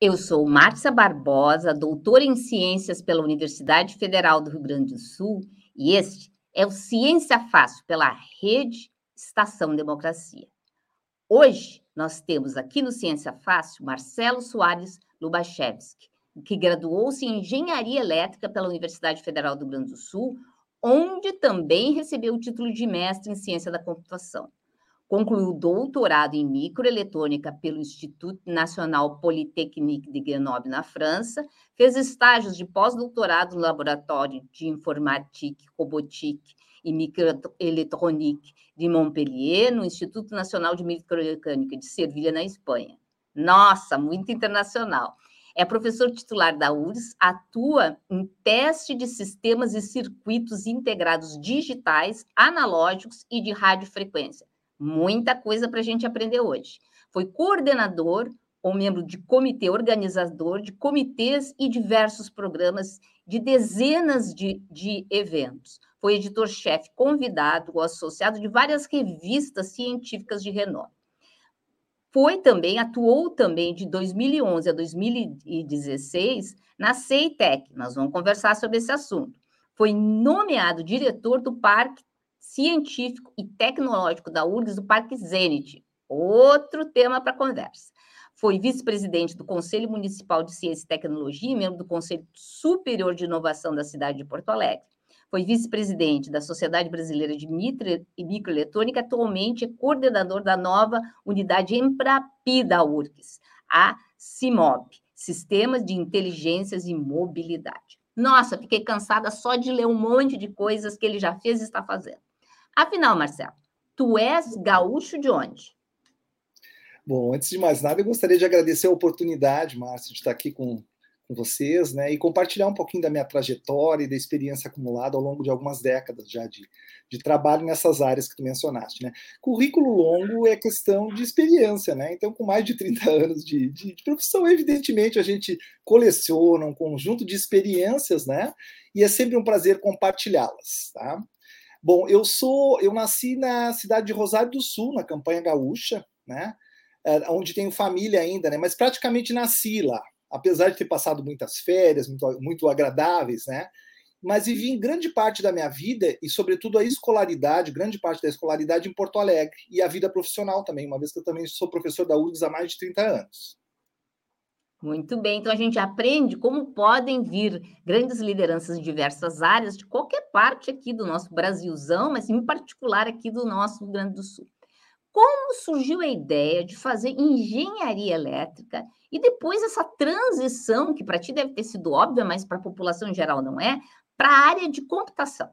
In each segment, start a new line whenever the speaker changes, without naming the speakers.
Eu sou Márcia Barbosa, doutora em Ciências pela Universidade Federal do Rio Grande do Sul, e este é o Ciência Fácil pela Rede Estação Democracia. Hoje nós temos aqui no Ciência Fácil Marcelo Soares Lubachevski, que graduou-se em Engenharia Elétrica pela Universidade Federal do Rio Grande do Sul, onde também recebeu o título de mestre em Ciência da Computação. Concluiu doutorado em microeletrônica pelo Instituto National Polytechnique de Grenoble, na França. Fez estágios de pós-doutorado no Laboratório de Informatique, Robotique e Microeletronique de Montpellier, no Instituto Nacional de Micromecânica de Sevilha, na Espanha. Nossa, muito internacional. É professor titular da URSS, atua em teste de sistemas e circuitos integrados digitais, analógicos e de radiofrequência Muita coisa para a gente aprender hoje. Foi coordenador ou membro de comitê organizador de comitês e diversos programas de dezenas de, de eventos. Foi editor-chefe convidado ou associado de várias revistas científicas de renome. Foi também, atuou também de 2011 a 2016 na CEITEC. Nós vamos conversar sobre esse assunto. Foi nomeado diretor do Parque científico e tecnológico da URGS do Parque Zenit. Outro tema para conversa. Foi vice-presidente do Conselho Municipal de Ciência e Tecnologia e membro do Conselho Superior de Inovação da cidade de Porto Alegre. Foi vice-presidente da Sociedade Brasileira de Micro e Microeletrônica, atualmente é coordenador da nova unidade Emprapi da URGS, a CIMOB, Sistemas de Inteligências e Mobilidade. Nossa, fiquei cansada só de ler um monte de coisas que ele já fez e está fazendo. Afinal, Marcelo, tu és gaúcho de onde?
Bom, antes de mais nada, eu gostaria de agradecer a oportunidade, Márcio, de estar aqui com, com vocês, né, e compartilhar um pouquinho da minha trajetória e da experiência acumulada ao longo de algumas décadas já de, de trabalho nessas áreas que tu mencionaste, né. Currículo longo é questão de experiência, né, então com mais de 30 anos de, de, de profissão, evidentemente a gente coleciona um conjunto de experiências, né, e é sempre um prazer compartilhá-las, tá. Bom, eu sou, eu nasci na cidade de Rosário do Sul, na campanha gaúcha, né? É, onde tenho família ainda, né? Mas praticamente nasci lá, apesar de ter passado muitas férias, muito, muito agradáveis, né? Mas vivi em grande parte da minha vida e, sobretudo, a escolaridade, grande parte da escolaridade em Porto Alegre e a vida profissional também, uma vez que eu também sou professor da URGS há mais de 30 anos.
Muito bem, então a gente aprende como podem vir grandes lideranças em diversas áreas, de qualquer parte aqui do nosso Brasilzão, mas em particular aqui do nosso Rio Grande do Sul. Como surgiu a ideia de fazer engenharia elétrica e depois essa transição, que para ti deve ter sido óbvia, mas para a população em geral não é, para a área de computação?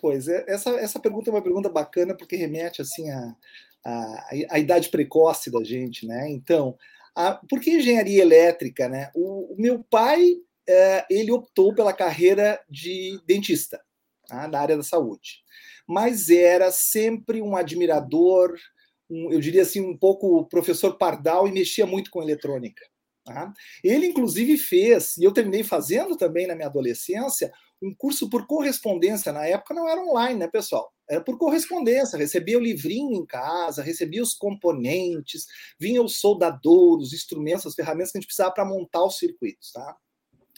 Pois é, essa, essa pergunta é uma pergunta bacana porque remete assim à a, a, a idade precoce da gente, né? Então, a, por que engenharia elétrica? Né? O, o meu pai é, ele optou pela carreira de dentista tá? na área da saúde, mas era sempre um admirador, um, eu diria assim, um pouco professor pardal e mexia muito com eletrônica. Tá? Ele, inclusive, fez, e eu terminei fazendo também na minha adolescência, um curso por correspondência. Na época não era online, né, pessoal? Era por correspondência. Recebia o livrinho em casa, recebia os componentes, vinha os soldadores, os instrumentos, as ferramentas que a gente precisava para montar os circuitos, tá?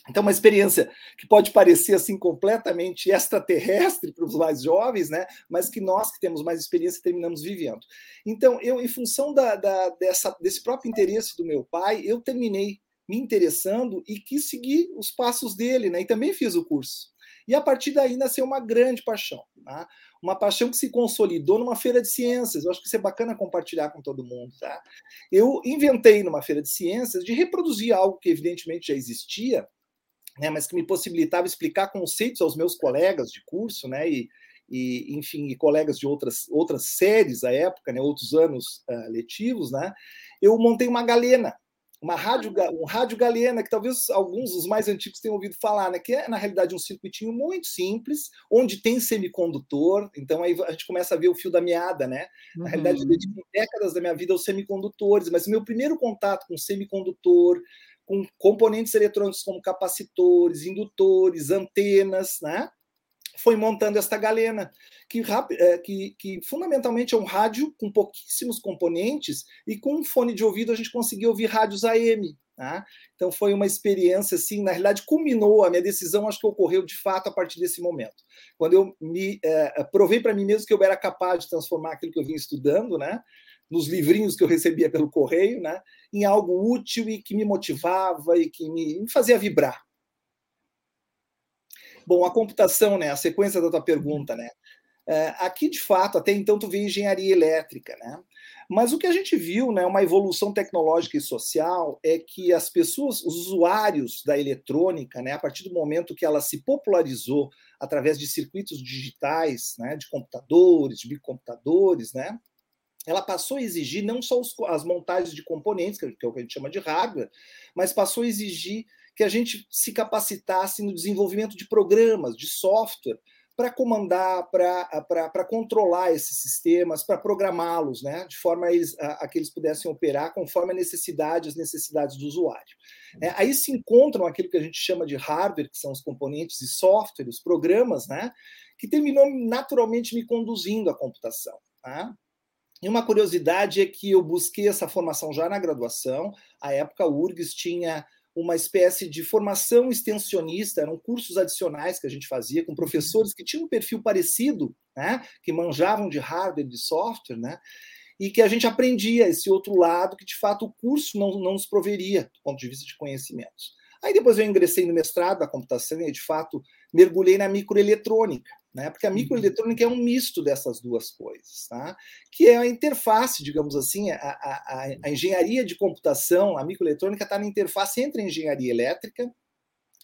Então, uma experiência que pode parecer assim completamente extraterrestre para os mais jovens, né? Mas que nós que temos mais experiência terminamos vivendo. Então, eu, em função da, da, dessa, desse próprio interesse do meu pai, eu terminei me interessando e quis seguir os passos dele, né? E também fiz o curso. E a partir daí nasceu uma grande paixão, tá? Uma paixão que se consolidou numa feira de ciências. Eu acho que isso é bacana compartilhar com todo mundo. Tá? Eu inventei numa feira de ciências de reproduzir algo que evidentemente já existia, né, mas que me possibilitava explicar conceitos aos meus colegas de curso, né, e, e enfim, e colegas de outras, outras séries à época, né, outros anos uh, letivos, né, eu montei uma galena, uma rádio, um rádio galena, que talvez alguns dos mais antigos tenham ouvido falar, né, que é, na realidade, um circuitinho muito simples, onde tem semicondutor, então aí a gente começa a ver o fio da meada, né? Na uhum. realidade, eu dedico décadas da minha vida aos semicondutores, mas meu primeiro contato com semicondutor, com componentes eletrônicos como capacitores, indutores, antenas, né? Foi montando esta galena, que, é, que, que, fundamentalmente é um rádio com pouquíssimos componentes e com um fone de ouvido a gente conseguia ouvir rádios AM. Tá? Então foi uma experiência assim, na realidade culminou a minha decisão, acho que ocorreu de fato a partir desse momento, quando eu me é, provei para mim mesmo que eu era capaz de transformar aquilo que eu vinha estudando, né, nos livrinhos que eu recebia pelo correio, né, em algo útil e que me motivava e que me, me fazia vibrar. Bom, a computação, né, a sequência da tua pergunta, né, é, aqui de fato até então tu vê engenharia elétrica, né, mas o que a gente viu, né, uma evolução tecnológica e social, é que as pessoas, os usuários da eletrônica, né, a partir do momento que ela se popularizou através de circuitos digitais, né, de computadores, de biocomputadores, né, ela passou a exigir não só os, as montagens de componentes, que é o que a gente chama de hardware, mas passou a exigir que a gente se capacitasse no desenvolvimento de programas, de software, para comandar, para controlar esses sistemas, para programá-los, né, de forma a, eles, a, a, que eles pudessem operar conforme a necessidade, as necessidades do usuário. É, aí se encontram aquilo que a gente chama de hardware, que são os componentes e software, os programas, né, que terminou naturalmente me conduzindo à computação. Tá? E uma curiosidade é que eu busquei essa formação já na graduação. A época, o URGS tinha uma espécie de formação extensionista, eram cursos adicionais que a gente fazia com professores que tinham um perfil parecido, né, que manjavam de hardware, de software, né, e que a gente aprendia esse outro lado que de fato o curso não, não nos proveria do ponto de vista de conhecimentos. Aí depois eu ingressei no mestrado da computação e de fato mergulhei na microeletrônica, né? Porque a uhum. microeletrônica é um misto dessas duas coisas, tá? Que é a interface, digamos assim, a, a, a engenharia de computação, a microeletrônica está na interface entre a engenharia elétrica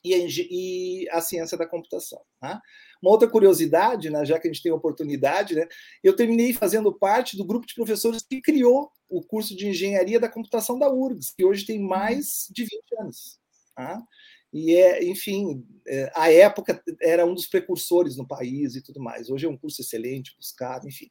e a, e a ciência da computação. Tá? Uma outra curiosidade, né, já que a gente tem a oportunidade, né, eu terminei fazendo parte do grupo de professores que criou o curso de engenharia da computação da URGS, que hoje tem uhum. mais de 20 anos. Tá? E é, enfim, é, a época era um dos precursores no país e tudo mais. Hoje é um curso excelente, buscado, enfim.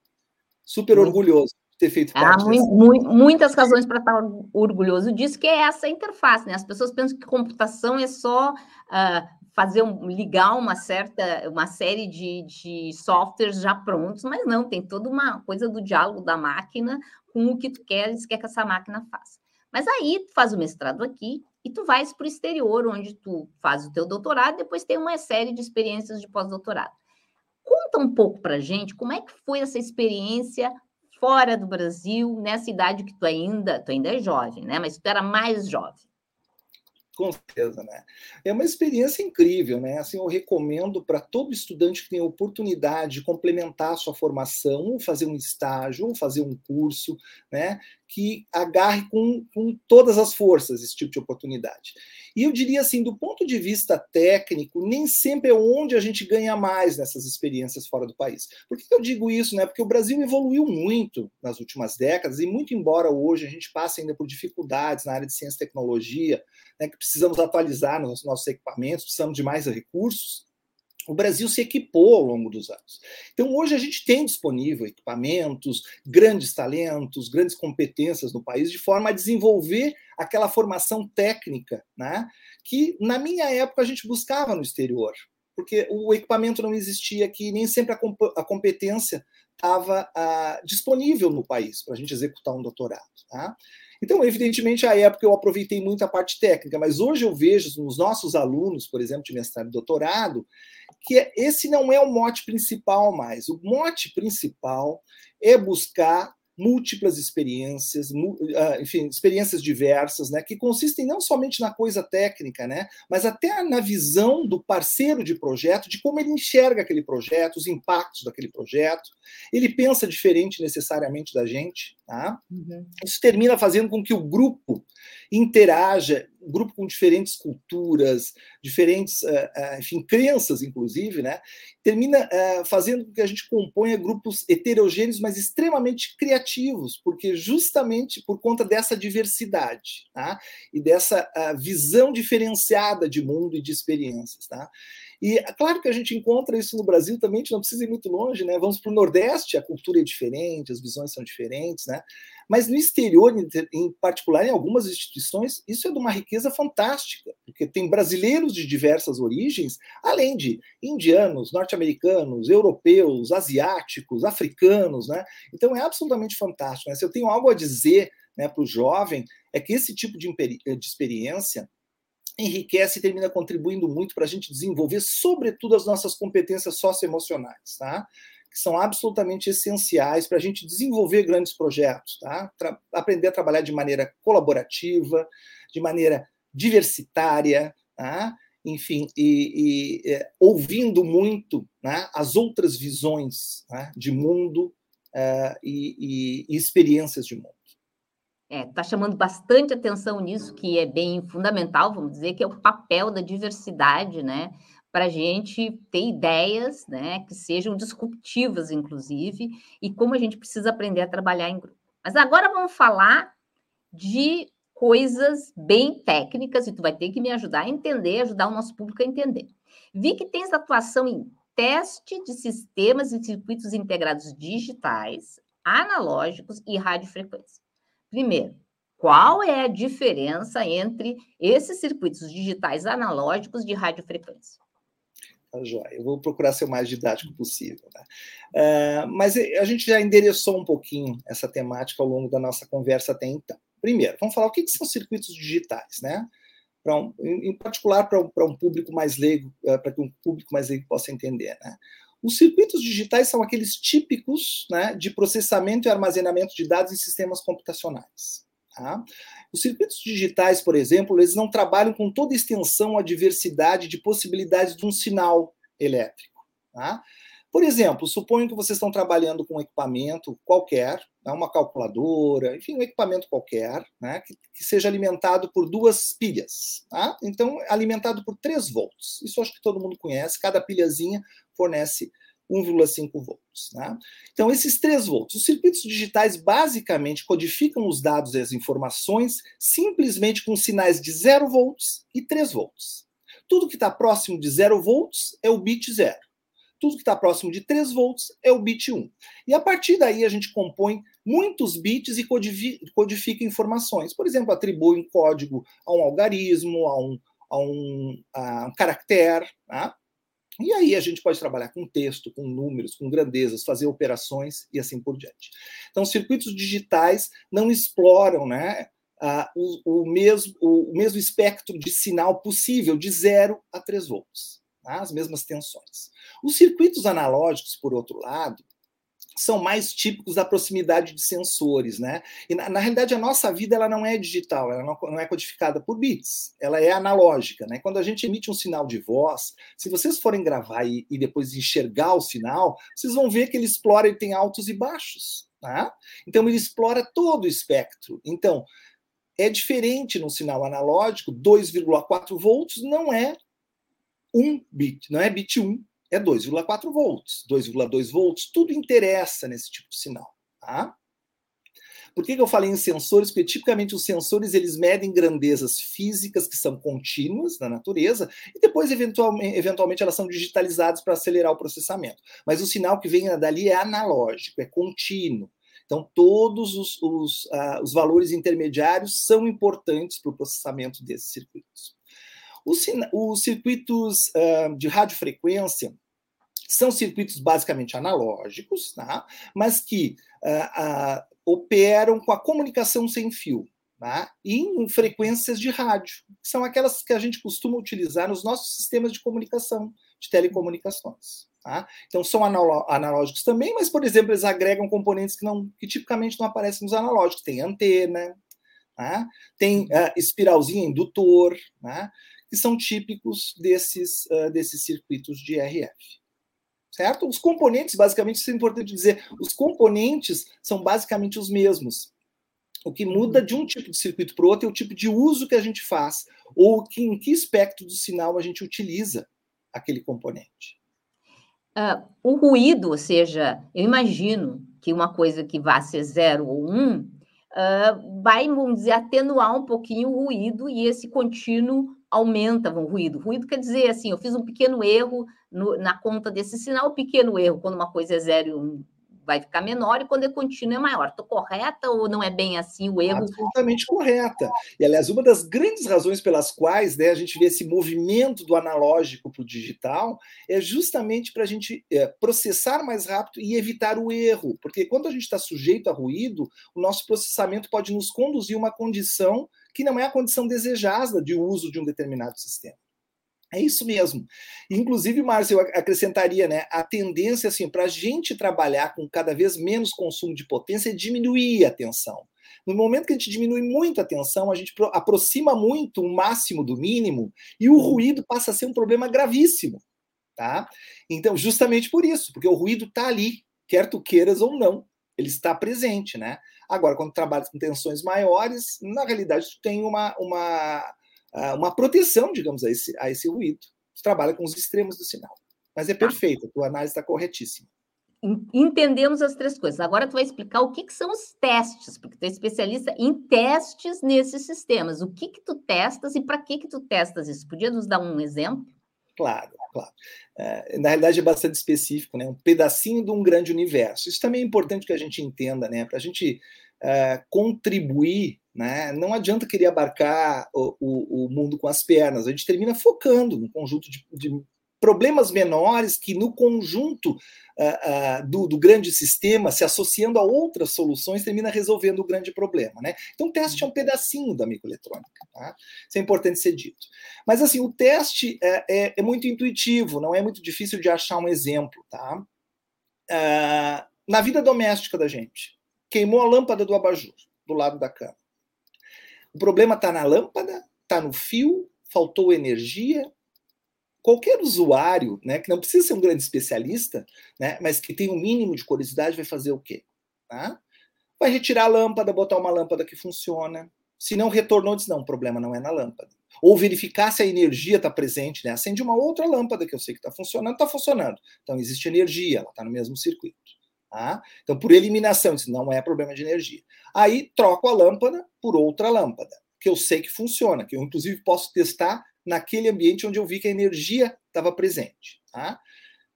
Super orgulhoso de ter feito
parte. Há mu muitas razões para estar orgulhoso disso, que é essa interface, né? As pessoas pensam que computação é só uh, fazer um, ligar uma certa, uma série de, de softwares já prontos, mas não, tem toda uma coisa do diálogo da máquina com o que tu queres, quer que essa máquina faça. Mas aí tu faz o mestrado aqui, e tu vais para o exterior, onde tu faz o teu doutorado, depois tem uma série de experiências de pós-doutorado. Conta um pouco para gente como é que foi essa experiência fora do Brasil, nessa idade que tu ainda, tu ainda é jovem, né? Mas tu era mais jovem.
Com certeza, né? É uma experiência incrível, né? Assim, eu recomendo para todo estudante que tem a oportunidade de complementar a sua formação, ou fazer um estágio, ou fazer um curso, né? Que agarre com, com todas as forças esse tipo de oportunidade. E eu diria assim, do ponto de vista técnico, nem sempre é onde a gente ganha mais nessas experiências fora do país. Por que eu digo isso? Né? Porque o Brasil evoluiu muito nas últimas décadas, e muito embora hoje a gente passe ainda por dificuldades na área de ciência e tecnologia, né, que precisamos atualizar nos nossos equipamentos, precisamos de mais recursos, o Brasil se equipou ao longo dos anos. Então, hoje a gente tem disponível equipamentos, grandes talentos, grandes competências no país, de forma a desenvolver aquela formação técnica, né? que na minha época a gente buscava no exterior, porque o equipamento não existia aqui, nem sempre a, comp a competência estava ah, disponível no país para a gente executar um doutorado. Tá? Então, evidentemente, à época eu aproveitei muito a parte técnica, mas hoje eu vejo nos nossos alunos, por exemplo, de mestrado e doutorado, que esse não é o mote principal mais. O mote principal é buscar múltiplas experiências, ah, enfim, experiências diversas, né, que consistem não somente na coisa técnica, né, mas até na visão do parceiro de projeto, de como ele enxerga aquele projeto, os impactos daquele projeto. Ele pensa diferente necessariamente da gente, tá? Uhum. Isso termina fazendo com que o grupo interaja, um grupo com diferentes culturas, diferentes, eh, eh, enfim, crenças, inclusive, né? Termina eh, fazendo com que a gente componha grupos heterogêneos, mas extremamente criativos, porque justamente por conta dessa diversidade, tá? E dessa visão diferenciada de mundo e de experiências, tá? E é claro que a gente encontra isso no Brasil também, a gente não precisa ir muito longe, né? Vamos para o Nordeste, a cultura é diferente, as visões são diferentes, né? Mas no exterior, em particular, em algumas instituições, isso é de uma riqueza fantástica, porque tem brasileiros de diversas origens, além de indianos, norte-americanos, europeus, asiáticos, africanos, né? Então é absolutamente fantástico. Né? Se eu tenho algo a dizer né, para o jovem é que esse tipo de, de experiência enriquece e termina contribuindo muito para a gente desenvolver, sobretudo, as nossas competências socioemocionais, tá? que são absolutamente essenciais para a gente desenvolver grandes projetos, tá? aprender a trabalhar de maneira colaborativa, de maneira diversitária, tá? enfim, e, e é, ouvindo muito né, as outras visões né, de mundo uh, e, e, experiências de mundo.
É, está chamando bastante atenção nisso, que é bem fundamental, vamos dizer, que é o papel da diversidade, né? Para a gente ter ideias né, que sejam disruptivas, inclusive, e como a gente precisa aprender a trabalhar em grupo. Mas agora vamos falar de coisas bem técnicas, e tu vai ter que me ajudar a entender, ajudar o nosso público a entender. Vi que tens atuação em teste de sistemas e circuitos integrados digitais, analógicos e radiofrequência. Primeiro, qual é a diferença entre esses circuitos digitais analógicos de radiofrequência?
Tá joia. Eu vou procurar ser o mais didático possível. Né? Uh, mas a gente já endereçou um pouquinho essa temática ao longo da nossa conversa até então. Primeiro, vamos falar o que, que são circuitos digitais, né? Um, em particular para um, um, público mais leigo, uh, para que um público mais leigo possa entender, né? Os circuitos digitais são aqueles típicos né, de processamento e armazenamento de dados em sistemas computacionais. Tá? Os circuitos digitais, por exemplo, eles não trabalham com toda extensão a diversidade de possibilidades de um sinal elétrico. Tá? Por exemplo, suponho que vocês estão trabalhando com um equipamento qualquer, né, uma calculadora, enfim, um equipamento qualquer, né, que, que, seja alimentado por duas pilhas. Tá? Então, alimentado por 3 volts. Isso acho que todo mundo conhece, cada pilhazinha fornece 1,5 volts. Né? Então, esses 3 volts, os circuitos digitais basicamente codificam os dados e as informações simplesmente com sinais de 0 volts e 3 volts. Tudo que está próximo de 0 volts é o bit 0. Tudo que está próximo de 3 volts é o bit 1. E a partir daí a gente compõe muitos bits e codifica informações. Por exemplo, atribui um código a um algarismo, a um, a um, a um caractere. Tá? E aí a gente pode trabalhar com texto, com números, com grandezas, fazer operações e assim por diante. Então, circuitos digitais não exploram né, o, o, mesmo, o, mesmo espectro de sinal possível, de 0 a 3 volts, tá? as mesmas tensões. Os circuitos analógicos, por outro lado, são mais típicos da proximidade de sensores, né? E na, na, realidade a nossa vida ela não é digital, ela não, não, é codificada por bits, ela é analógica, né? Quando a gente emite um sinal de voz, se vocês forem gravar e, e depois enxergar o sinal, vocês vão ver que ele explora, ele tem altos e baixos, tá? Então ele explora todo o espectro. Então é diferente no sinal analógico, 2,4 volts não é um bit, não é bit 1, é 2,4 volts, 2,2 volts, tudo interessa nesse tipo de sinal. Tá? Por que, que eu falei em sensores? Porque tipicamente os sensores eles medem grandezas físicas que são contínuas na natureza e depois eventualmente, eventualmente elas são digitalizadas para acelerar o processamento. Mas o sinal que vem dali é analógico, é contínuo. Então, todos os, os, uh, os valores intermediários são importantes para o processamento desses circuitos. Os, os circuitos uh, de radiofrequência são circuitos basicamente analógicos, tá? mas que uh, operam com a comunicação sem fio. Tá? em frequências de rádio, que são aquelas que a gente costuma utilizar nos nossos sistemas de comunicação, de telecomunicações. Tá? Então, são analógicos também, mas, por exemplo, eles agregam componentes que, não, que tipicamente não aparecem nos analógicos. Tem antena, tá? tem uh, espiralzinho indutor, tá? Que são típicos desses, uh, desses circuitos de RF. Certo? Os componentes, basicamente, isso é importante dizer, os componentes são basicamente os mesmos. O que muda de um tipo de circuito para o outro é o tipo de uso que a gente faz, ou que, em que espectro do sinal a gente utiliza aquele componente.
Uh, o ruído, ou seja, eu imagino que uma coisa que vá ser zero ou um, uh, vai, vamos dizer, atenuar um pouquinho o ruído e esse contínuo aumenta o ruído. Ruído quer dizer assim, eu fiz um pequeno erro no, na conta desse sinal, pequeno erro, quando uma coisa é zero um, vai ficar menor e quando é contínuo é maior. Estou correta ou não é bem assim o erro?
Absolutamente correta. E, aliás, uma das grandes razões pelas quais né, a gente vê esse movimento do analógico para o digital é justamente para a gente é, processar mais rápido e evitar o erro. Porque quando a gente está sujeito a ruído, o nosso processamento pode nos conduzir a uma condição que não é a condição desejada de uso de um determinado sistema. É isso mesmo. Inclusive, Márcio, eu acrescentaria, né, a tendência assim para a gente trabalhar com cada vez menos consumo de potência é diminuir a tensão. No momento que a gente diminui muito a tensão, a gente aproxima muito o máximo do mínimo e o ruído passa a ser um problema gravíssimo, tá? Então, justamente por isso, porque o ruído está ali, quer tu queiras ou não, ele está presente, né? Agora, quando trabalha com tensões maiores, na realidade, tu tem uma, uma uma proteção, digamos, a esse, a esse ruído. Você trabalha com os extremos do sinal. Mas é tá. perfeito, a tua análise está corretíssima.
Entendemos as três coisas. Agora tu vai explicar o que, que são os testes, porque tu é especialista em testes nesses sistemas. O que que tu testas e para que que tu testas isso? Podia nos dar um exemplo?
Claro, claro. É, na realidade é bastante específico, né? Um pedacinho de um grande universo. Isso também é importante que a gente entenda, né? Para a gente é, contribuir né? Não adianta querer abarcar o, o, o, mundo com as pernas, a gente termina focando no conjunto de, de problemas menores que, no conjunto uh, uh, do, do, grande sistema, se associando a outras soluções, termina resolvendo o grande problema. Né? Então, o teste é um pedacinho da microeletrônica. Tá? Isso é importante ser dito. Mas, assim, o teste é, é, é muito intuitivo, não é muito difícil de achar um exemplo. Tá? Uh, na vida doméstica da gente, queimou a lâmpada do abajur do lado da cama. O problema está na lâmpada, está no fio, faltou energia. Qualquer usuário, né, que não precisa ser um grande especialista, né, mas que tem um mínimo de curiosidade, vai fazer o quê? Tá? Vai retirar a lâmpada, botar uma lâmpada que funciona. Se não retornou, diz: não, o problema não é na lâmpada. Ou verificar se a energia está presente, né? Acende uma outra lâmpada que eu sei que está funcionando, está funcionando. Então existe energia, ela está no mesmo circuito. Tá? Então, por eliminação, isso não é problema de energia. Aí troco a lâmpada por outra lâmpada, que eu sei que funciona, que eu inclusive posso testar naquele ambiente onde eu vi que a energia estava presente. Tá?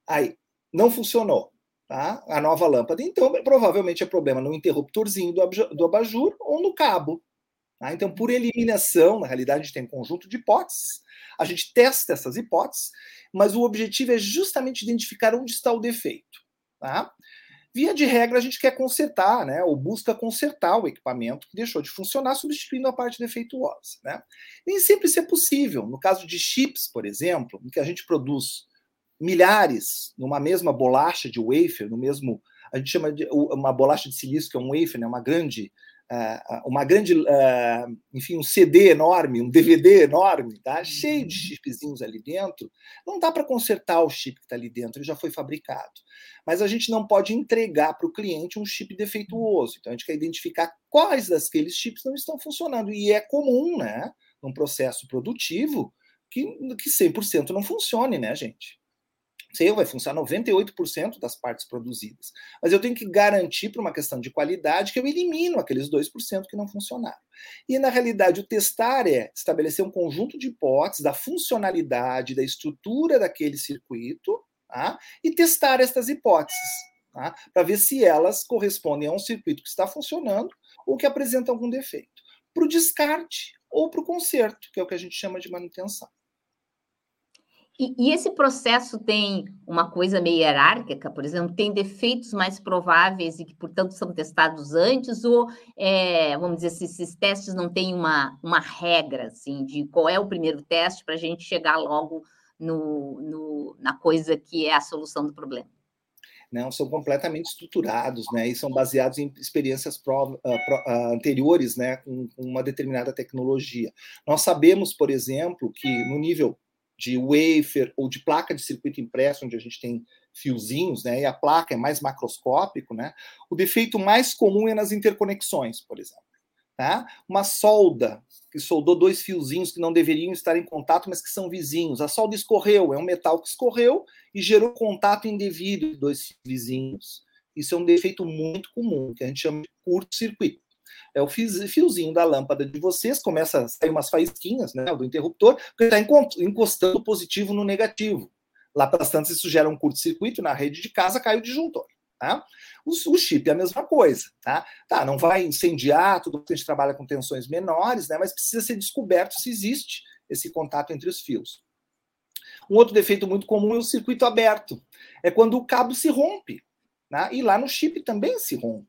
Aí, não funcionou. Tá? A nova lâmpada, então provavelmente é problema no interruptorzinho do abajur ou no cabo. Tá? Então, por eliminação, na realidade, a gente tem um conjunto de hipóteses, a gente testa essas hipóteses, mas o objetivo é justamente identificar onde está o defeito. Tá? Via de regra, a gente quer consertar, né? Ou busca consertar o equipamento que deixou de funcionar, substituindo a parte defeituosa. Né? Nem sempre isso é possível. No caso de chips, por exemplo, em que a gente produz milhares numa mesma bolacha de wafer, no mesmo. A gente chama de uma bolacha de silício, que é um wafer, né? uma grande uma grande, uh, enfim, um CD enorme, um DVD enorme, tá? cheio de uhum. chipzinhos ali dentro, não dá para consertar o chip que está ali dentro, ele já foi fabricado. Mas a gente não pode entregar para o cliente um chip defeituoso. Então a gente quer identificar quais daqueles chips não estão funcionando. E é comum, né, num processo produtivo, que, que 100% não funcione, né, gente? Seu vai funcionar 98% das partes produzidas. Mas eu tenho que garantir, por uma questão de qualidade, que eu elimino aqueles 2% que não funcionaram. E, na realidade, o testar é estabelecer um conjunto de hipóteses da funcionalidade, da estrutura daquele circuito, tá? e testar estas hipóteses, tá? para ver se elas correspondem a um circuito que está funcionando ou que apresenta algum defeito. Para o descarte ou para o conserto, que é o que a gente chama de manutenção.
E, e, esse processo tem uma coisa meio hierárquica, por exemplo, tem defeitos mais prováveis e que, portanto, são testados antes, ou, é, vamos dizer, se esses testes não têm uma, uma regra, assim, de qual é o primeiro teste para a gente chegar logo no, no, na coisa que é a solução do problema?
Não, são completamente estruturados, né, e são baseados em experiências uh, uh, anteriores, né, com, com uma determinada tecnologia. Nós sabemos, por exemplo, que no nível de wafer ou de placa de circuito impresso, onde a gente tem fiozinhos, né, e a placa é mais macroscópico, né, o defeito mais comum é nas interconexões, por exemplo. Tá? Uma solda que soldou dois fiozinhos que não deveriam estar em contato, mas que são vizinhos. A solda escorreu, é um metal que escorreu e gerou contato indevido de dois vizinhos. Isso é um defeito muito comum, que a gente chama de curto-circuito é o fiozinho da lâmpada de vocês, começa a sair umas faísquinhas né, do interruptor, porque está encostando o positivo no negativo. Lá pelas tantas, isso gera um curto-circuito na rede de casa, cai o disjuntor. Tá? O, o, chip é a mesma coisa. Tá? tá, não vai incendiar, tudo que a gente trabalha com tensões menores, né? mas precisa ser descoberto se existe esse contato entre os fios. Um outro defeito muito comum é o circuito aberto. É quando o cabo se rompe. Né? E lá no chip também se rompe.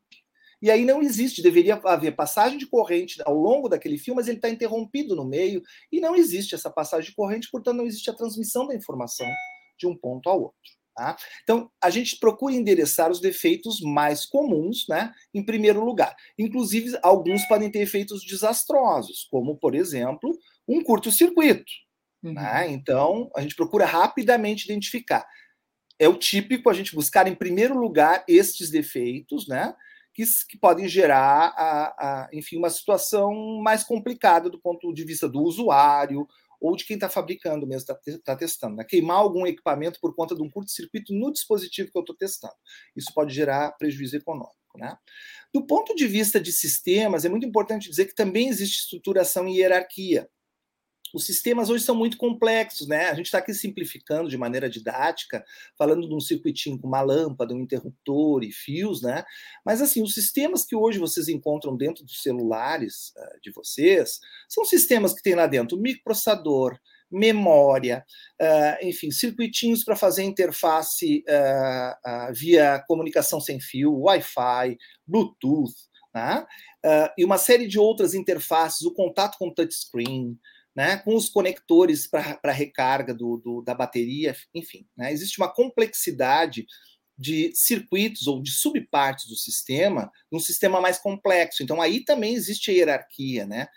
E aí não existe, deveria haver passagem de corrente ao longo daquele fio, mas ele está interrompido no meio e não existe essa passagem de corrente, portanto não existe a transmissão da informação de um ponto ao outro. Tá? Então, a gente procura endereçar os defeitos mais comuns, né, em primeiro lugar. Inclusive, alguns podem ter efeitos desastrosos, como, por exemplo, um curto-circuito. Uhum. Né? Então, a gente procura rapidamente identificar. É o típico a gente buscar, em primeiro lugar, estes defeitos, né? Que, que podem gerar, a, a, enfim, uma situação mais complicada do ponto de vista do usuário ou de quem está fabricando mesmo, está tá testando. Né? Queimar algum equipamento por conta de um curto-circuito no dispositivo que eu estou testando. Isso pode gerar prejuízo econômico. Né? Do ponto de vista de sistemas, é muito importante dizer que também existe estruturação e hierarquia os sistemas hoje são muito complexos, né? A gente está aqui simplificando de maneira didática, falando de um circuitinho com uma lâmpada, um interruptor e fios, né? Mas assim, os sistemas que hoje vocês encontram dentro dos celulares uh, de vocês são sistemas que tem lá dentro microprocessador, memória, uh, enfim, circuitinhos para fazer interface uh, via comunicação sem fio, Wi-Fi, Bluetooth, né? e uma série de outras interfaces, o contato com touchscreen, né, com os conectores para recarga do, do, da bateria, enfim. Né, existe uma complexidade de circuitos ou de subpartes do sistema, num sistema mais complexo. Então, aí também existe a hierarquia, né?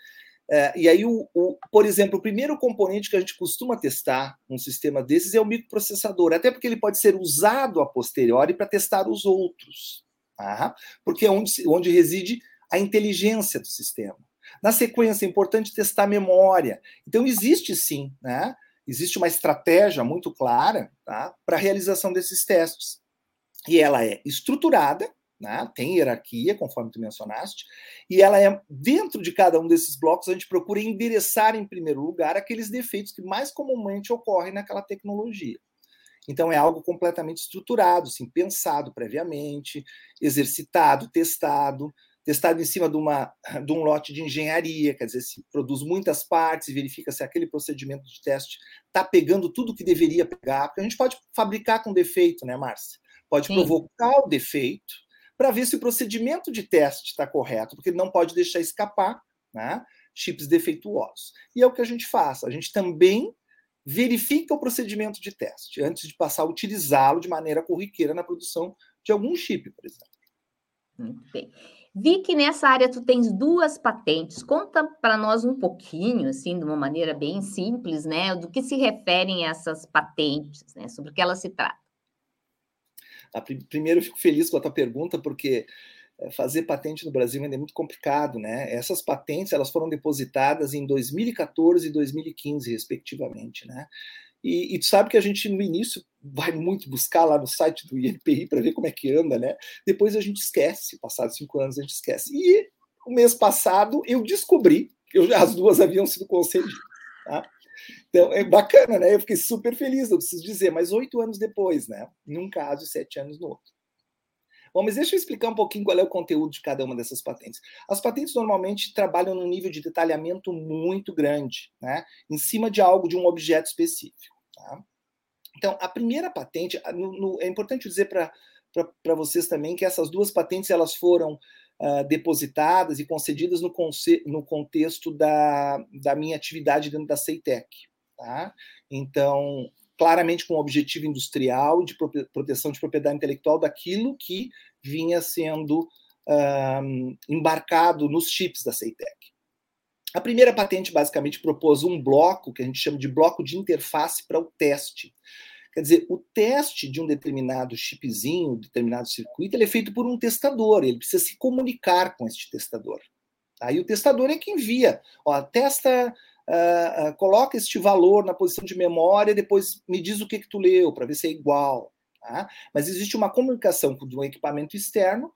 É, e aí, o, o, por exemplo, o primeiro componente que a gente costuma testar num sistema desses é o microprocessador, até porque ele pode ser usado a posteriori para testar os outros, tá? porque é onde, onde reside a inteligência do sistema. Na sequência, é importante testar a memória. Então, existe sim, né? Existe uma estratégia muito clara tá? para a realização desses testes. E ela é estruturada, né? tem hierarquia, conforme tu mencionaste, e ela é, dentro de cada um desses blocos, a gente procura endereçar, em primeiro lugar, aqueles defeitos que mais comumente ocorrem naquela tecnologia. Então, é algo completamente estruturado, assim, pensado previamente, exercitado, testado, testado em cima de, uma, de um lote de engenharia, quer dizer, se produz muitas partes verifica se aquele procedimento de teste está pegando tudo que deveria pegar, porque a gente pode fabricar com defeito, né, Márcia? Pode Sim. provocar o defeito para ver se o procedimento de teste está correto, porque não pode deixar escapar né, chips defeituosos. E é o que a gente faz. A gente também verifica o procedimento de teste antes de passar a utilizá-lo de maneira corriqueira na produção de algum chip, por exemplo.
Muito bem. Vi que nessa área tu tens duas patentes. Conta para nós um pouquinho, assim, de uma maneira bem simples, né, do que se referem essas patentes, né, sobre o que elas se tratam.
Primeiro, eu fico feliz com a tua pergunta, porque eh, fazer patente no Brasil ainda é muito complicado, né? Essas patentes elas foram depositadas em 2014 e 2015, respectivamente, né? E, e, tu sabe que a gente, no início, vai muito buscar lá no site do INPI para ver como é que anda, né? Depois a gente esquece, passados cinco anos a gente esquece. E o mês passado eu descobri que eu, as duas haviam sido concedidas. Tá? Então é bacana, né? Eu fiquei super feliz, eu preciso dizer, mas oito anos depois, né? Num caso e sete anos no outro. Bom, mas deixa eu explicar um pouquinho qual é o conteúdo de cada uma dessas patentes. As patentes normalmente trabalham num nível de detalhamento muito grande, né? Em cima de algo, de um objeto específico. Tá? Então, a primeira patente, no, no, é importante dizer para vocês também que essas duas patentes elas foram uh, depositadas e concedidas no, no contexto da, da minha atividade dentro da Ceitec. Tá? Então, claramente com o objetivo industrial de proteção de propriedade intelectual daquilo que vinha sendo embarcado nos chips da Ceitec. A primeira patente basicamente propôs um bloco que a gente chama de bloco de interface para o teste. Quer dizer, o teste de um determinado chipzinho, determinado circuito, ele é feito por um testador, ele precisa se comunicar com este testador. Aí o testador é quem envia, ó, testa uh, uh, coloca este valor na posição de memória, depois me diz o que, que tu leu, para ver se é igual. Tá? Mas existe uma comunicação um equipamento externo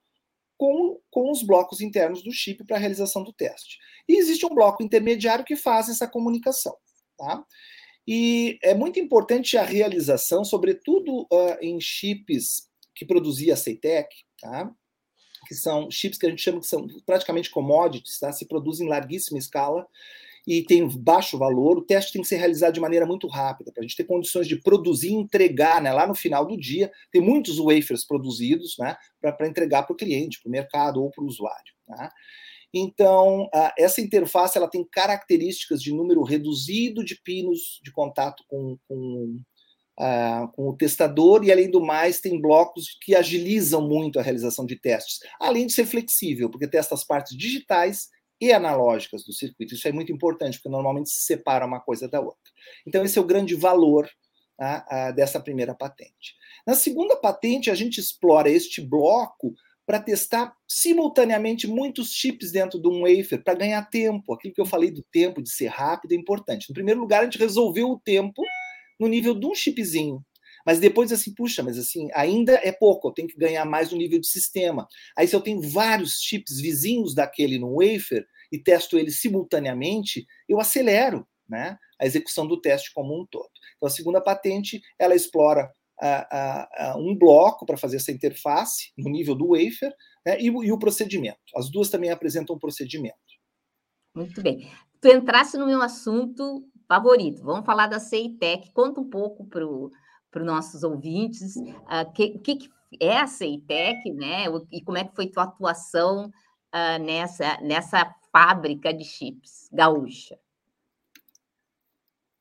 com, com os blocos internos do chip para a realização do teste. E existe um bloco intermediário que faz essa comunicação. Tá? E é muito importante a realização, sobretudo uh, em chips que produzia a Ceitec, tá? que são chips que a gente chama que são praticamente commodities, tá? se produzem em larguíssima escala e tem baixo valor, o teste tem que ser realizado de maneira muito rápida, para a gente ter condições de produzir e entregar né, lá no final do dia. Tem muitos wafers produzidos né, para entregar para o cliente, para o mercado ou para o usuário. Tá? Então, essa interface ela tem características de número reduzido de pinos de contato com, com, uh, com o testador, e além do mais, tem blocos que agilizam muito a realização de testes, além de ser flexível, porque testa as partes digitais e analógicas do circuito. Isso é muito importante, porque normalmente se separa uma coisa da outra. Então, esse é o grande valor tá, dessa primeira patente. Na segunda patente, a gente explora este bloco para testar simultaneamente muitos chips dentro de um wafer para ganhar tempo. Aquilo que eu falei do tempo, de ser rápido, é importante. No primeiro lugar, a gente resolveu o tempo no nível de um chipzinho. Mas depois, assim, puxa, mas assim, ainda é pouco, eu tenho que ganhar mais no nível de sistema. Aí, se eu tenho vários chips vizinhos daquele no wafer e testo eles simultaneamente, eu acelero né, a execução do teste como um todo. Então, a segunda patente, ela explora um bloco para fazer essa interface no nível do wafer né, e, e, o procedimento. As duas também apresentam um procedimento.
Muito bem. Tu entrasse no meu assunto favorito. Vamos falar da CEITEC. Conta um pouco para os nossos ouvintes o uh, que, que, é a CEITEC, né? E como é que foi tua atuação uh, nessa, nessa fábrica de chips gaúcha.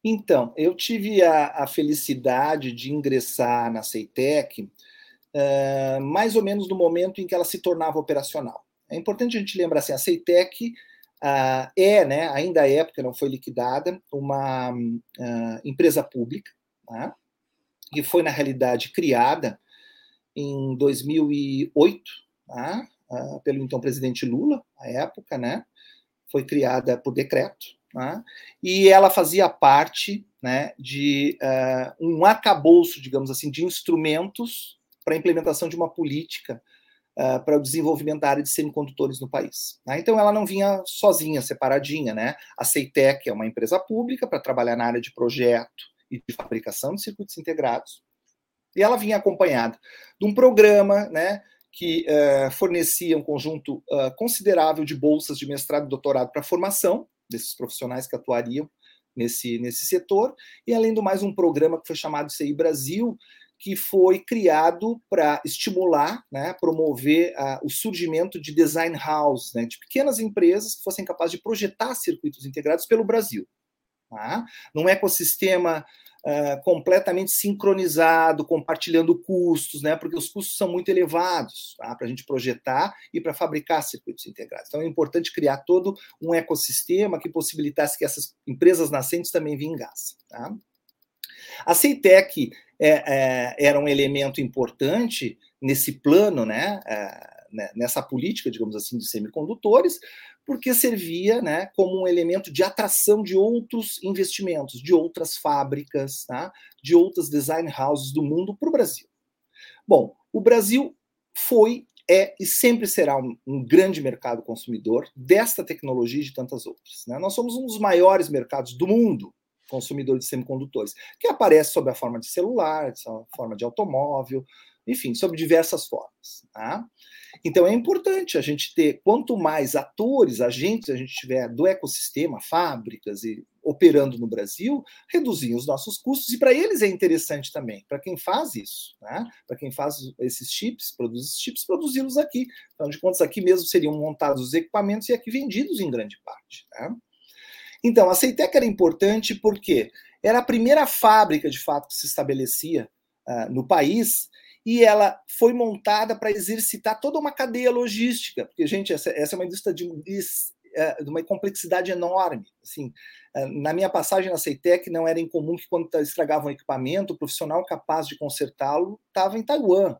Então, eu tive a, a felicidade de ingressar na Ceitec uh, mais ou menos no momento em que ela se tornava operacional. É importante a gente lembrar assim, a Ceitec uh, é, né, ainda é, porque não foi liquidada, uma uh, empresa pública, né, que foi, na realidade, criada em 2008, né, pelo então presidente Lula, à época, né, foi criada por decreto, né? e ela fazia parte né, de uh, um arcabouço, digamos assim, de instrumentos para a implementação de uma política uh, para o desenvolvimento da área de semicondutores no país. Né? Então, ela não vinha sozinha, separadinha. Né? A Ceitec é uma empresa pública para trabalhar na área de projeto e de fabricação de circuitos integrados. E ela vinha acompanhada de um programa né, que uh, fornecia um conjunto uh, considerável de bolsas de mestrado e doutorado para a formação desses profissionais que atuariam nesse, nesse setor, e além do mais um programa que foi chamado CI Brasil, que foi criado para estimular, né, promover uh, o surgimento de design house, né, de pequenas empresas que fossem capazes de projetar circuitos integrados pelo Brasil. Tá? Num ecossistema uh, completamente sincronizado, compartilhando custos, né? Porque os custos são muito elevados tá? para a gente projetar e para fabricar circuitos integrados. Então é importante criar todo um ecossistema que possibilitasse que essas empresas nascentes também vingassem. Tá? A Ceitec é, é, era um elemento importante nesse plano, né? É, né, nessa política, digamos assim, de semicondutores, porque servia né, como um elemento de atração de outros investimentos, de outras fábricas, tá? de outras design houses do mundo para o Brasil. Bom, o Brasil foi, é e sempre será um, um, grande mercado consumidor desta tecnologia e de tantas outras. Né? Nós somos um dos maiores mercados do mundo consumidor de semicondutores, que aparece sob a forma de celular, sob a forma de automóvel, enfim, sob diversas formas. Tá? Então é importante a gente ter, quanto mais atores, agentes a gente tiver do ecossistema, fábricas e operando no Brasil, reduzir os nossos custos, e para eles é interessante também, para quem faz isso, né? para quem faz esses chips, produz esses chips, produzi-los aqui. Então, de contas, aqui mesmo seriam montados os equipamentos e aqui vendidos em grande parte. Tá? Então, a Ceitec era importante porque era a primeira fábrica, de fato, que se estabelecia uh, no país e ela foi montada para exercitar toda uma cadeia logística, porque, gente, essa, essa é uma indústria de, é, de, uma complexidade enorme. Assim, é, na minha passagem na Ceitec, não era incomum que, quando estragava um equipamento, o profissional capaz de consertá-lo estava em Taiwan,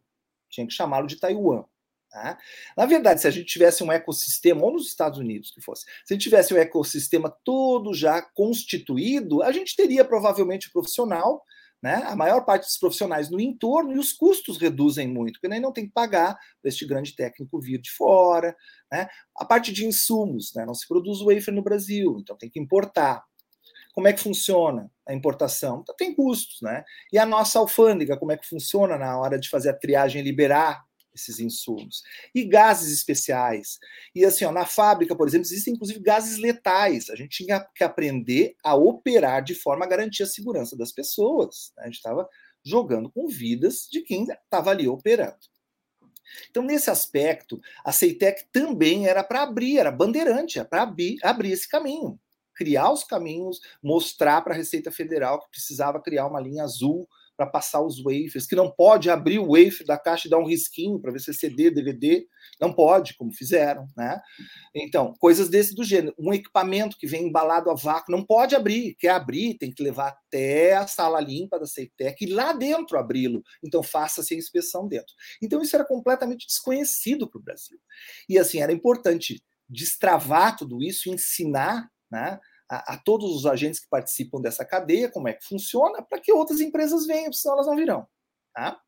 tinha que chamá-lo de Taiwan. Tá? Na verdade, se a gente tivesse um ecossistema, ou nos Estados Unidos que fosse, se a gente tivesse um ecossistema todo já constituído, a gente teria provavelmente o profissional né? A maior parte dos profissionais no entorno e os custos reduzem muito, porque nem não tem que pagar para este grande técnico vir de fora. Né? A parte de insumos, né? não se produz wafer no Brasil, então tem que importar. como é que funciona a importação? Então, tem custos, né? E a nossa alfândega, como é que funciona na hora de fazer a triagem e liberar esses insumos. E gases especiais. E assim, ó, na fábrica, por exemplo, existem inclusive gases letais. A gente tinha que aprender a operar de forma a garantir a segurança das pessoas. Né? A gente estava jogando com vidas de quem estava ali operando. Então, nesse aspecto, a Ceitec também era para abrir, era bandeirante, era para abrir, abrir esse caminho, criar os caminhos, mostrar para a Receita Federal que precisava criar uma linha azul para passar os wafers, que não pode abrir o wafer da caixa e dar um risquinho para ver se é CD, DVD, não pode, como fizeram, né? Então, coisas desse do gênero. Um equipamento que vem embalado a vácuo não pode abrir, quer abrir, tem que levar até a sala limpa da Ceitec e lá dentro abri-lo. Então, faça-se a inspeção dentro. Então, isso era completamente desconhecido para o Brasil. E assim, era importante destravar tudo isso, ensinar, né? A, a, todos os agentes que participam dessa cadeia, como é que funciona, para que outras empresas venham, senão elas não virão. Tá?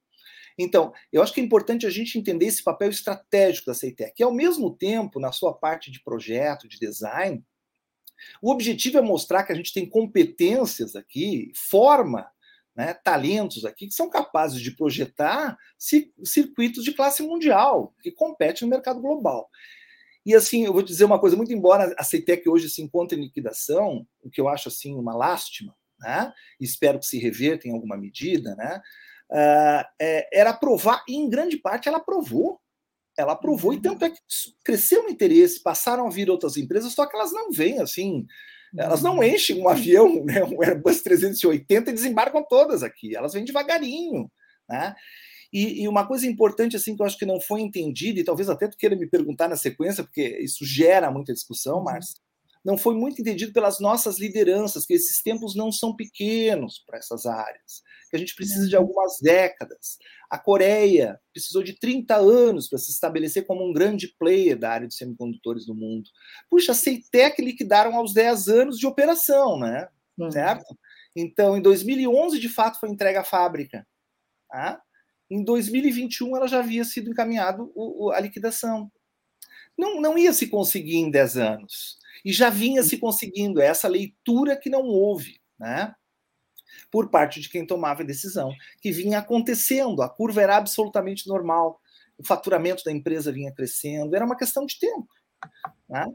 Então, eu acho que é importante a gente entender esse papel estratégico da CEITEC, que ao mesmo tempo, na sua parte de projeto, de design, o objetivo é mostrar que a gente tem competências aqui, forma né, talentos aqui que são capazes de projetar circuitos de classe mundial, que competem no mercado global. E assim, eu vou dizer uma coisa, muito embora a CETEC hoje se encontre em liquidação, o que eu acho assim uma lástima, né? espero que se reverta em alguma medida, né? Uh, é, era aprovar, e em grande parte ela aprovou. Ela aprovou, e tanto é que cresceu o interesse, passaram a vir outras empresas, só que elas não vêm assim, elas não uhum. enchem um avião, né, um Airbus 380 e desembarcam todas aqui, elas vêm devagarinho. Né? E, e, uma coisa importante, assim, que eu acho que não foi entendida, e talvez até tu queira me perguntar na sequência, porque isso gera muita discussão, uhum. Márcia, não foi muito entendido pelas nossas lideranças, que esses tempos não são pequenos para essas áreas, que a gente precisa de uhum. algumas décadas. A Coreia precisou de 30 anos para se estabelecer como um grande player da área de semicondutores no mundo. Puxa, a Ceitec liquidaram aos 10 anos de operação, né? Uhum. Certo? Então, em 2011, de fato, foi entregue à fábrica. Tá? Em 2021, ela já havia sido encaminhado o, o, a liquidação. Não, não ia se conseguir em 10 anos. E já vinha se conseguindo é essa leitura que não houve, né? Por parte de quem tomava a decisão, que vinha acontecendo, a curva era absolutamente normal, o faturamento da empresa vinha crescendo, era uma questão de tempo. Né?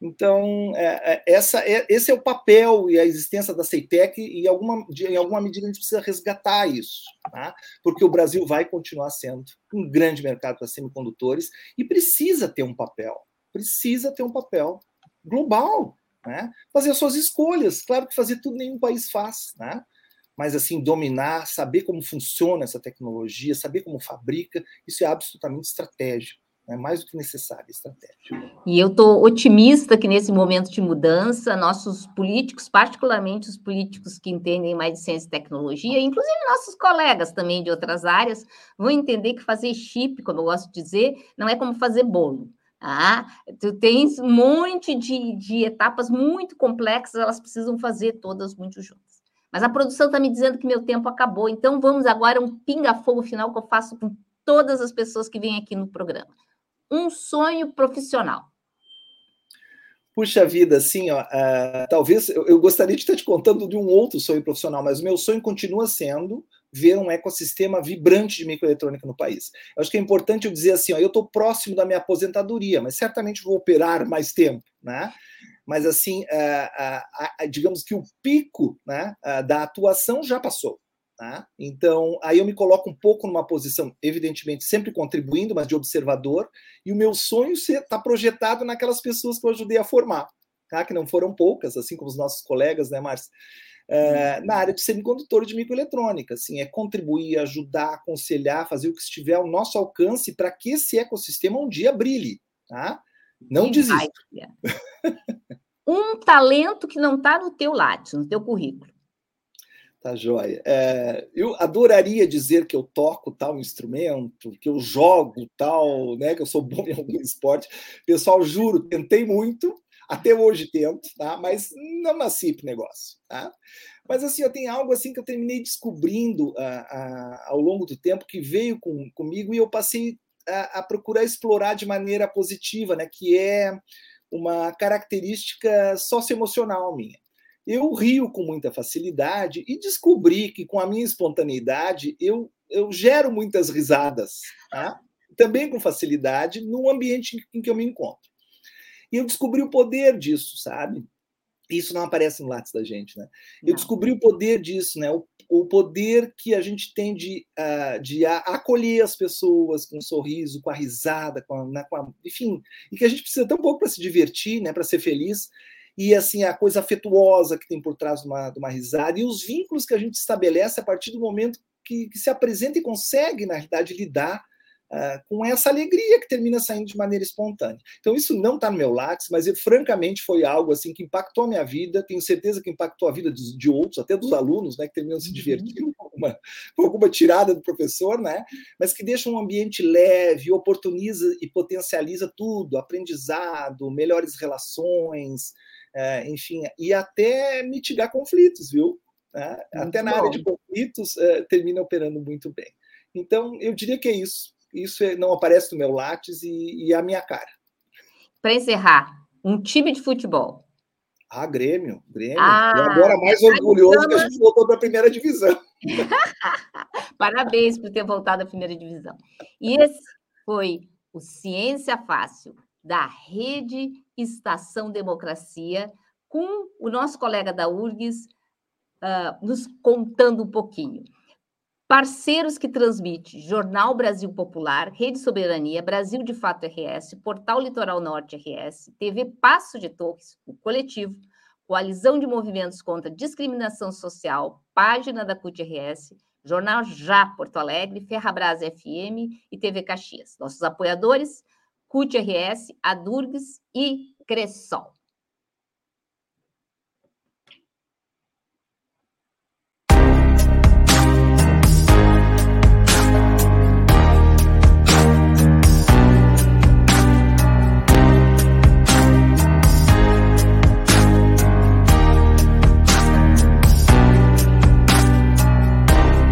Então, é, é, essa, é, esse é o papel e a existência da CEITEC, e alguma, de, em alguma medida a gente precisa resgatar isso, tá? porque o Brasil vai continuar sendo um grande mercado para semicondutores e precisa ter um papel, precisa ter um papel global, né? fazer as suas escolhas. Claro que fazer tudo nenhum país faz, né? mas assim, dominar, saber como funciona essa tecnologia, saber como fabrica, isso é absolutamente estratégico é mais do que necessária estratégia.
E eu estou otimista que nesse momento de mudança, nossos políticos, particularmente os políticos que entendem mais de ciência e tecnologia, inclusive nossos colegas também de outras áreas, vão entender que fazer chip, como eu gosto de dizer, não é como fazer bolo. Ah, tu tens um monte de, de etapas muito complexas, elas precisam fazer todas muito juntas. Mas a produção está me dizendo que meu tempo acabou, então vamos agora um pinga-fogo final que eu faço com todas as pessoas que vêm aqui no programa um sonho profissional?
Puxa vida, assim, ó, uh, talvez eu, eu, gostaria de estar te contando de um outro sonho profissional, mas o meu sonho continua sendo ver um ecossistema vibrante de microeletrônica no país. Eu acho que é importante eu dizer assim, ó, eu estou próximo da minha aposentadoria, mas certamente vou operar mais tempo, né? Mas assim, uh, uh, digamos que o pico né, da atuação já passou. Tá? Então, aí eu me coloco um pouco numa posição, evidentemente, sempre contribuindo, mas de observador, e o meu sonho está projetado naquelas pessoas que eu ajudei a formar, tá? que não foram poucas, assim como os nossos colegas, né, Márcio? É, na área de semicondutor de microeletrônica, assim, é contribuir, ajudar, aconselhar, fazer o que estiver ao nosso alcance para que esse ecossistema um dia brilhe, tá? Não desista.
um talento que não está no teu látis, no teu currículo.
Tá joia. É, eu adoraria dizer que eu toco tal instrumento, que eu jogo tal, né, que eu sou bom em algum esporte. Pessoal, juro, tentei muito, até hoje tento, tá? Mas não nasci pro negócio, tá? Mas assim, eu tenho algo assim que eu terminei descobrindo ao longo do tempo que veio com, comigo e eu passei a, a procurar explorar de maneira positiva, né? Que é uma característica socioemocional minha eu rio com muita facilidade e descobri que com a minha espontaneidade eu, eu gero muitas risadas, tá? também com facilidade, no ambiente em que eu me encontro. E eu descobri o poder disso, sabe? Isso não aparece no lápis da gente, né? Eu descobri o poder disso, né? O, o poder que a gente tem de, uh, de acolher as pessoas com um sorriso, com a risada, com a, né, com a, enfim, e que a gente precisa tão pouco para se divertir, né? Para ser feliz e assim a coisa afetuosa que tem por trás de uma, de uma risada e os vínculos que a gente estabelece a partir do momento que, que se apresenta e consegue, na realidade, lidar uh, com essa alegria que termina saindo de maneira espontânea. Então, isso não está no meu lápis, mas francamente foi algo assim que impactou a minha vida, tenho certeza que impactou a vida de, de outros, até dos alunos, né, que terminam se uhum. divertindo com alguma, com alguma tirada do professor, né, mas que deixa um ambiente leve, oportuniza e potencializa tudo, aprendizado, melhores relações, é, enfim, e até mitigar conflitos, viu? Né? Até na bom. área de conflitos é, termina operando muito bem. Então, eu diria que é isso. Isso é, não aparece no meu látis e, e é a minha cara.
Para encerrar, um time de futebol.
Ah, Grêmio, Grêmio. Ah, e agora mais orgulhoso que a gente voltou para a primeira divisão.
Parabéns por ter voltado à primeira divisão. E esse foi o Ciência Fácil da Rede Estação Democracia, com o nosso colega da URGS uh, nos contando um pouquinho. Parceiros que transmite Jornal Brasil Popular, Rede Soberania, Brasil de Fato RS, Portal Litoral Norte RS, TV Passo de Torres, o Coletivo, Coalizão de Movimentos contra Discriminação Social, página da CUT RS, Jornal Já Porto Alegre, Ferrabras FM e TV Caxias. Nossos apoiadores, CUT RS, Adurgs e Cressol.